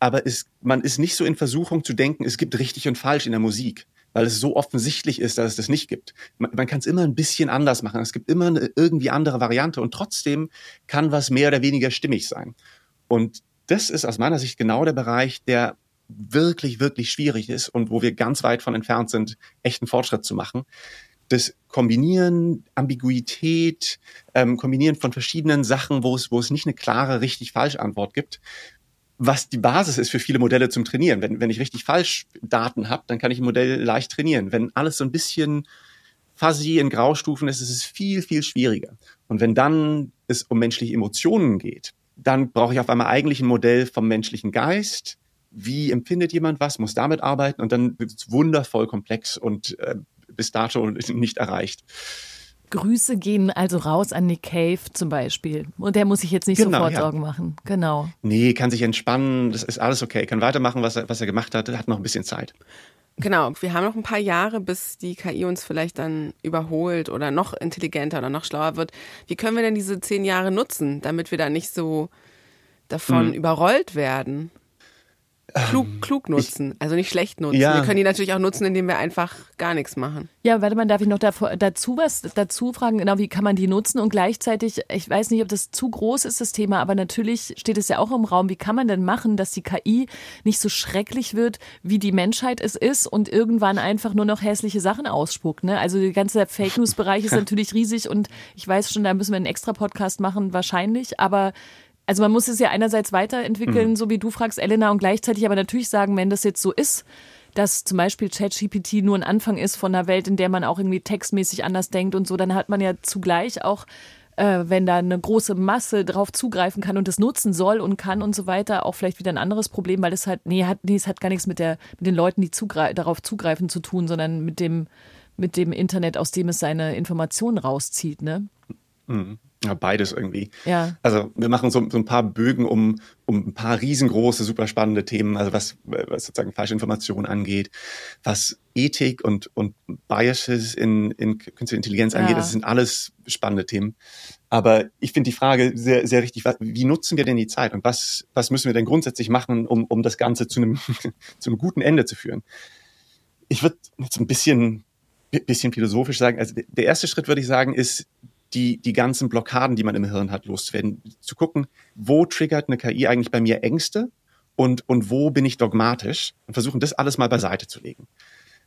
aber es, man ist nicht so in Versuchung zu denken, es gibt richtig und falsch in der Musik, weil es so offensichtlich ist, dass es das nicht gibt. Man, man kann es immer ein bisschen anders machen, es gibt immer eine irgendwie andere Variante und trotzdem kann was mehr oder weniger stimmig sein. Und das ist aus meiner Sicht genau der Bereich, der wirklich, wirklich schwierig ist und wo wir ganz weit von entfernt sind, echten Fortschritt zu machen. das Kombinieren, Ambiguität, ähm, Kombinieren von verschiedenen Sachen, wo es, wo es nicht eine klare richtig-falsch Antwort gibt, was die Basis ist für viele Modelle zum Trainieren. Wenn, wenn ich richtig falsch Daten habe, dann kann ich ein Modell leicht trainieren. Wenn alles so ein bisschen fuzzy in Graustufen ist, ist es viel, viel schwieriger. Und wenn dann es um menschliche Emotionen geht, dann brauche ich auf einmal eigentlich ein Modell vom menschlichen Geist. Wie empfindet jemand was, muss damit arbeiten und dann wird es wundervoll komplex und äh, bis dato nicht erreicht. Grüße gehen also raus an Nick Cave zum Beispiel. Und der muss sich jetzt nicht genau, sofort ja. Sorgen machen. Genau. Nee, kann sich entspannen, das ist alles okay. Kann weitermachen, was er, was er gemacht hat, hat noch ein bisschen Zeit. Genau, wir haben noch ein paar Jahre, bis die KI uns vielleicht dann überholt oder noch intelligenter oder noch schlauer wird. Wie können wir denn diese zehn Jahre nutzen, damit wir da nicht so davon mhm. überrollt werden? Klug, ähm, klug nutzen, ich, also nicht schlecht nutzen. Ja. Wir können die natürlich auch nutzen, indem wir einfach gar nichts machen. Ja, warte mal, darf ich noch davor, dazu was dazu fragen? Genau, wie kann man die nutzen? Und gleichzeitig, ich weiß nicht, ob das zu groß ist, das Thema, aber natürlich steht es ja auch im Raum. Wie kann man denn machen, dass die KI nicht so schrecklich wird, wie die Menschheit es ist und irgendwann einfach nur noch hässliche Sachen ausspuckt? Ne? Also der ganze Fake News Bereich ist natürlich riesig und ich weiß schon, da müssen wir einen extra Podcast machen, wahrscheinlich, aber also man muss es ja einerseits weiterentwickeln, mhm. so wie du fragst, Elena, und gleichzeitig aber natürlich sagen, wenn das jetzt so ist, dass zum Beispiel ChatGPT nur ein Anfang ist von einer Welt, in der man auch irgendwie textmäßig anders denkt und so, dann hat man ja zugleich auch, äh, wenn da eine große Masse drauf zugreifen kann und es nutzen soll und kann und so weiter, auch vielleicht wieder ein anderes Problem, weil es halt, nee, hat, nee, es hat gar nichts mit, der, mit den Leuten, die zugre darauf zugreifen zu tun, sondern mit dem, mit dem Internet, aus dem es seine Informationen rauszieht, ne? Mhm. Ja, beides irgendwie. Ja. Also wir machen so, so, ein paar Bögen um, um ein paar riesengroße, super spannende Themen, also was, was sozusagen Falschinformationen angeht, was Ethik und, und Biases in, in künstliche Intelligenz angeht, ja. das sind alles spannende Themen. Aber ich finde die Frage sehr, sehr richtig, wie nutzen wir denn die Zeit und was, was müssen wir denn grundsätzlich machen, um, um das Ganze zu einem, zu einem guten Ende zu führen? Ich würde jetzt ein bisschen, bisschen philosophisch sagen, also der erste Schritt würde ich sagen, ist die, die ganzen Blockaden, die man im Hirn hat, loszuwerden. Zu gucken, wo triggert eine KI eigentlich bei mir Ängste und, und wo bin ich dogmatisch und versuchen, das alles mal beiseite zu legen.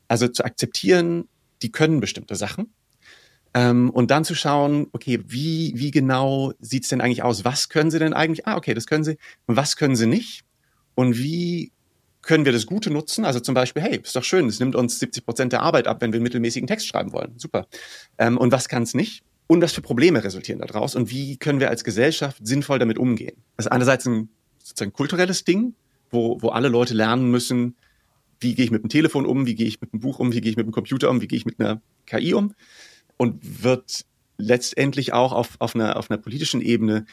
Also zu akzeptieren, die können bestimmte Sachen. Ähm, und dann zu schauen, okay, wie, wie genau sieht's denn eigentlich aus? Was können sie denn eigentlich? Ah, okay, das können sie. Und was können sie nicht? Und wie können wir das Gute nutzen? Also zum Beispiel, hey, ist doch schön, es nimmt uns 70 Prozent der Arbeit ab, wenn wir mittelmäßigen Text schreiben wollen. Super. Ähm, und was kann es nicht? Und was für Probleme resultieren daraus und wie können wir als Gesellschaft sinnvoll damit umgehen. Das ist einerseits ein sozusagen kulturelles Ding, wo, wo alle Leute lernen müssen, wie gehe ich mit dem Telefon um, wie gehe ich mit dem Buch um, wie gehe ich mit dem Computer um, wie gehe ich mit einer KI um und wird letztendlich auch auf, auf, einer, auf einer politischen Ebene,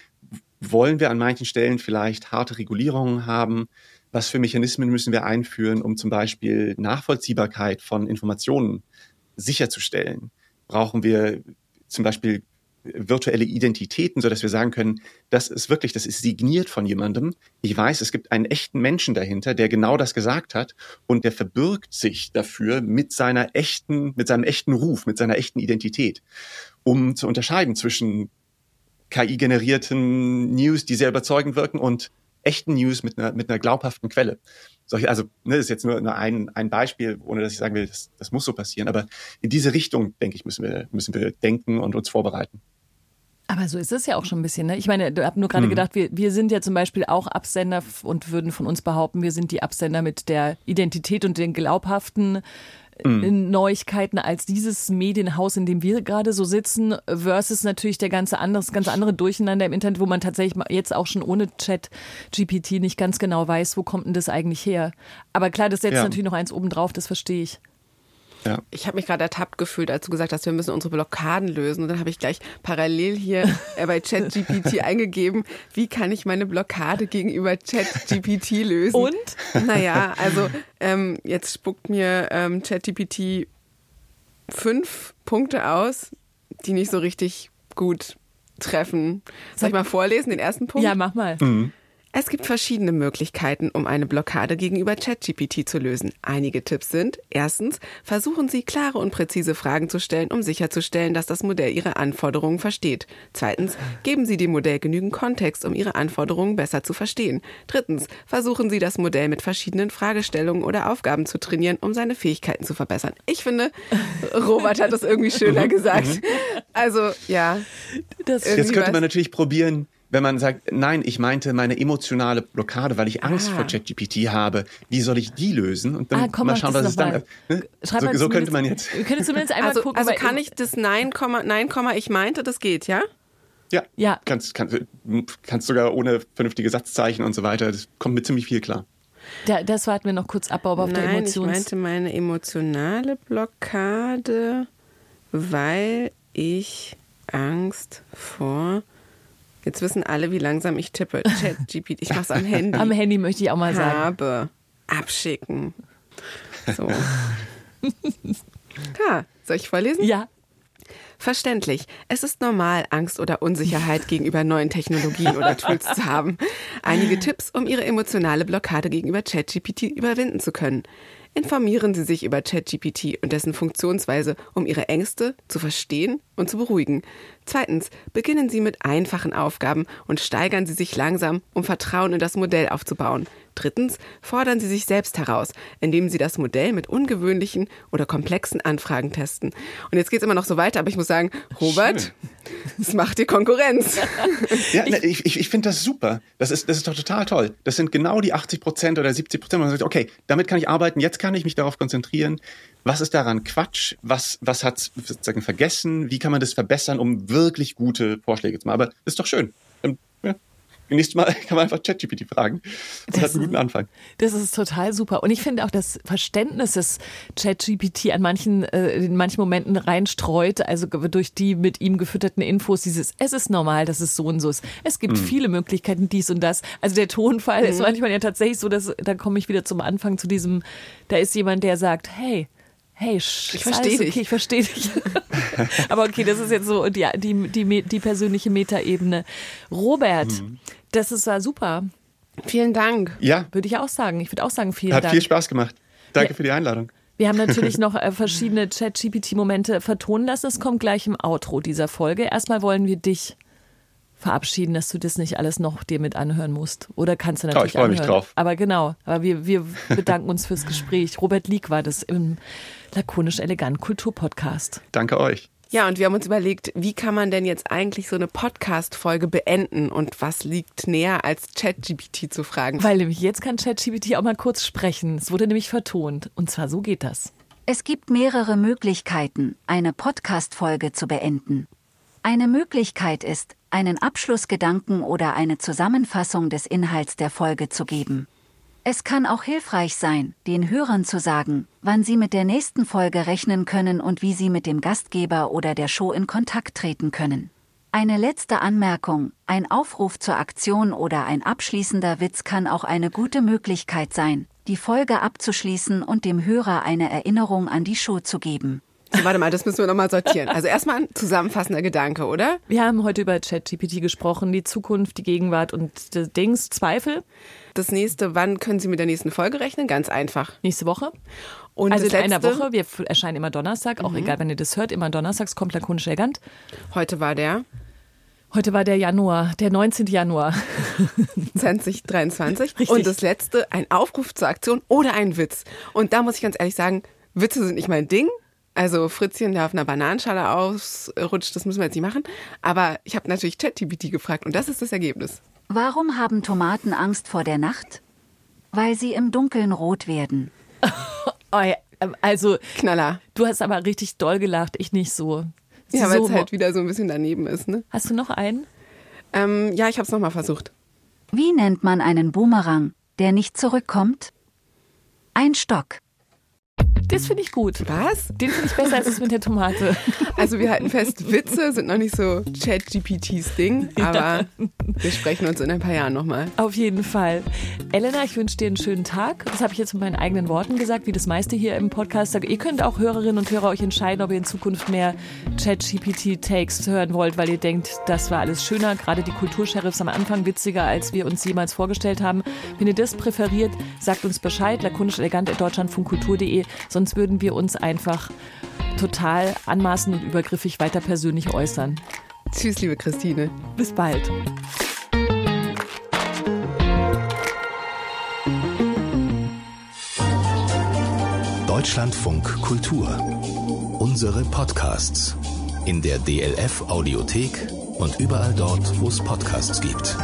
wollen wir an manchen Stellen vielleicht harte Regulierungen haben, was für Mechanismen müssen wir einführen, um zum Beispiel Nachvollziehbarkeit von Informationen sicherzustellen? Brauchen wir zum Beispiel virtuelle Identitäten, so dass wir sagen können, das ist wirklich, das ist signiert von jemandem. Ich weiß, es gibt einen echten Menschen dahinter, der genau das gesagt hat und der verbirgt sich dafür mit seiner echten, mit seinem echten Ruf, mit seiner echten Identität, um zu unterscheiden zwischen KI-generierten News, die sehr überzeugend wirken und echten News mit einer, mit einer glaubhaften Quelle. Solche, also ne, das ist jetzt nur, nur ein, ein Beispiel, ohne dass ich sagen will, das, das muss so passieren. Aber in diese Richtung, denke ich, müssen wir, müssen wir denken und uns vorbereiten. Aber so ist es ja auch schon ein bisschen. Ne? Ich meine, du hast nur gerade mhm. gedacht, wir, wir sind ja zum Beispiel auch Absender und würden von uns behaupten, wir sind die Absender mit der Identität und den glaubhaften mhm. Neuigkeiten als dieses Medienhaus, in dem wir gerade so sitzen, versus natürlich der ganze andere, ganz andere Durcheinander im Internet, wo man tatsächlich jetzt auch schon ohne Chat GPT nicht ganz genau weiß, wo kommt denn das eigentlich her. Aber klar, das setzt ja. natürlich noch eins obendrauf, das verstehe ich. Ja. Ich habe mich gerade ertappt gefühlt, als du gesagt hast, wir müssen unsere Blockaden lösen. Und dann habe ich gleich parallel hier äh, bei ChatGPT eingegeben, wie kann ich meine Blockade gegenüber ChatGPT lösen? Und? Naja, also ähm, jetzt spuckt mir ähm, ChatGPT fünf Punkte aus, die nicht so richtig gut treffen. Soll ich mal vorlesen, den ersten Punkt? Ja, mach mal. Mhm. Es gibt verschiedene Möglichkeiten, um eine Blockade gegenüber ChatGPT zu lösen. Einige Tipps sind, erstens, versuchen Sie klare und präzise Fragen zu stellen, um sicherzustellen, dass das Modell Ihre Anforderungen versteht. Zweitens, geben Sie dem Modell genügend Kontext, um Ihre Anforderungen besser zu verstehen. Drittens, versuchen Sie das Modell mit verschiedenen Fragestellungen oder Aufgaben zu trainieren, um seine Fähigkeiten zu verbessern. Ich finde, Robert hat das irgendwie schöner gesagt. Also, ja. Das Jetzt könnte man natürlich probieren, wenn man sagt, nein, ich meinte meine emotionale Blockade, weil ich Angst Ah. vor ChatGPT habe. Wie soll ich die lösen? Und dann Ah, komm, mal schauen, das was es dann. Ne? So, mal so könnte man jetzt. Wir können zumindest einmal Also, gucken. also kann ich das Nein, Nein, Komma, ich meinte, das geht, ja? Ja, Ja. Kannst, kannst, kannst sogar ohne vernünftige Satzzeichen und so weiter. Das kommt mit ziemlich viel klar. Da, das warten wir noch kurz ab, aber auf der Nein, ich Emotions... meinte meine emotionale Blockade, weil ich Angst vor. Jetzt wissen alle, wie langsam ich tippe. ChatGPT, ich mach's am Handy. Am Handy möchte ich auch mal sagen. habe. Abschicken. So. Ja, soll ich vorlesen? Ja. Verständlich. Es ist normal, Angst oder Unsicherheit gegenüber neuen Technologien oder Tools zu haben. Einige Tipps, um Ihre emotionale Blockade gegenüber ChatGPT überwinden zu können. Informieren Sie sich über ChatGPT und dessen Funktionsweise, um Ihre Ängste zu verstehen und zu beruhigen. Zweitens, beginnen Sie mit einfachen Aufgaben und steigern Sie sich langsam, um Vertrauen in das Modell aufzubauen. Drittens, fordern Sie sich selbst heraus, indem Sie das Modell mit ungewöhnlichen oder komplexen Anfragen testen. Und jetzt geht es immer noch so weiter, aber ich muss sagen, Robert, das macht dir Konkurrenz. Ja, ich, ich, ich, ich finde das super. Das ist, das ist doch total toll. Das sind genau die 80 Prozent oder 70 Prozent, wo man sagt, okay, damit kann ich arbeiten, jetzt kann ich mich darauf konzentrieren. Was ist daran Quatsch? Was, was hat sozusagen vergessen? Wie kann man das verbessern, um wirklich gute Vorschläge zu machen? Aber das ist doch schön. Ja. Nächstes Mal kann man einfach ChatGPT fragen. Das, hat einen guten Anfang. Das ist total super. Und ich finde auch das Verständnis, das ChatGPT an manchen, äh, in manchen Momenten reinstreut, also durch die mit ihm gefütterten Infos, dieses, es ist normal, dass es so und so ist. Es gibt viele Möglichkeiten, dies und das. Also der Tonfall ist manchmal ja tatsächlich so, dass, da komme ich wieder zum Anfang zu diesem, da ist jemand, der sagt, hey, Hey, sch- Ich ist versteh alles dich. Okay, ich verstehe dich. Aber okay, das ist jetzt so die, die, die, die persönliche Metaebene. Robert, das ist war super. Vielen Dank. Ja, Würde ich auch sagen. Ich würde auch sagen, vielen hat Dank. viel Spaß gemacht. Danke Ja. für die Einladung. Wir haben natürlich noch äh, verschiedene Chat-GPT-Momente vertonen lassen. Es kommt gleich im Outro dieser Folge. Erstmal wollen wir dich verabschieden, dass du das nicht alles noch dir mit anhören musst. Oder kannst du natürlich ich freu mich drauf. Aber genau, aber wir, wir bedanken uns fürs Gespräch. Robert Lieck war das im Lakonisch Elegant Kulturpodcast. Danke euch. Ja, und wir haben uns überlegt, wie kann man denn jetzt eigentlich so eine Podcast-Folge beenden und was liegt näher als ChatGPT zu fragen? Weil nämlich jetzt kann ChatGPT auch mal kurz sprechen. Es wurde nämlich vertont. Und zwar so geht das. Es gibt mehrere Möglichkeiten, eine Podcast-Folge zu beenden. Eine Möglichkeit ist, einen Abschlussgedanken oder eine Zusammenfassung des Inhalts der Folge zu geben. Es kann auch hilfreich sein, den Hörern zu sagen, wann sie mit der nächsten Folge rechnen können und wie sie mit dem Gastgeber oder der Show in Kontakt treten können. Eine letzte Anmerkung, ein Aufruf zur Aktion oder ein abschließender Witz kann auch eine gute Möglichkeit sein, die Folge abzuschließen und dem Hörer eine Erinnerung an die Show zu geben. So, warte mal, das müssen wir nochmal sortieren. Also erstmal ein zusammenfassender Gedanke, oder? Wir haben heute über ChatGPT gesprochen, die Zukunft, die Gegenwart und Dings, Zweifel. Das nächste, wann können Sie mit der nächsten Folge rechnen? Ganz einfach. Nächste Woche. Und also in das einer letzte, Woche. Wir erscheinen immer Donnerstag, auch egal, wenn ihr das hört, immer donnerstags kommt lakonisch elegant. Heute war der Heute war der Januar, der 19. Januar. 2023. Richtig. Und das letzte, ein Aufruf zur Aktion oder ein Witz. Und da muss ich ganz ehrlich sagen, Witze sind nicht mein Ding. Also Fritzchen, der auf einer Bananenschale ausrutscht, das müssen wir jetzt nicht machen. Aber ich habe natürlich ChatGPT gefragt und das ist das Ergebnis. Warum haben Tomaten Angst vor der Nacht? Weil sie im Dunkeln rot werden. Oh ja, also, Knaller. du hast aber richtig doll gelacht, ich nicht so. Ja, weil so es halt wieder so ein bisschen daneben ist. Ne? Hast du noch einen? Ähm, ja, ich habe es nochmal versucht. Wie nennt man einen Boomerang, der nicht zurückkommt? Ein Stock. Das finde ich gut. Was? Den finde ich besser als das mit der Tomate. Also wir halten fest, Witze sind noch nicht so Chat-GPTs Ding, aber wir sprechen uns in ein paar Jahren nochmal. Auf jeden Fall. Elena, ich wünsche dir einen schönen Tag. Das habe ich jetzt mit meinen eigenen Worten gesagt, wie das meiste hier im Podcast. Ihr könnt auch Hörerinnen und Hörer euch entscheiden, ob ihr in Zukunft mehr Chat-GPT-Takes hören wollt, weil ihr denkt, das war alles schöner. Gerade die Kultursheriffs am Anfang witziger, als wir uns jemals vorgestellt haben. Wenn ihr das präferiert, sagt uns Bescheid. lakonisch elegant at deutschlandfunkkultur.de. Sonst würden wir uns einfach total anmaßend und übergriffig weiter persönlich äußern. Tschüss, liebe Christine. Bis bald. Deutschlandfunk Kultur. Unsere Podcasts in der DLF Audiothek und überall dort, wo es Podcasts gibt.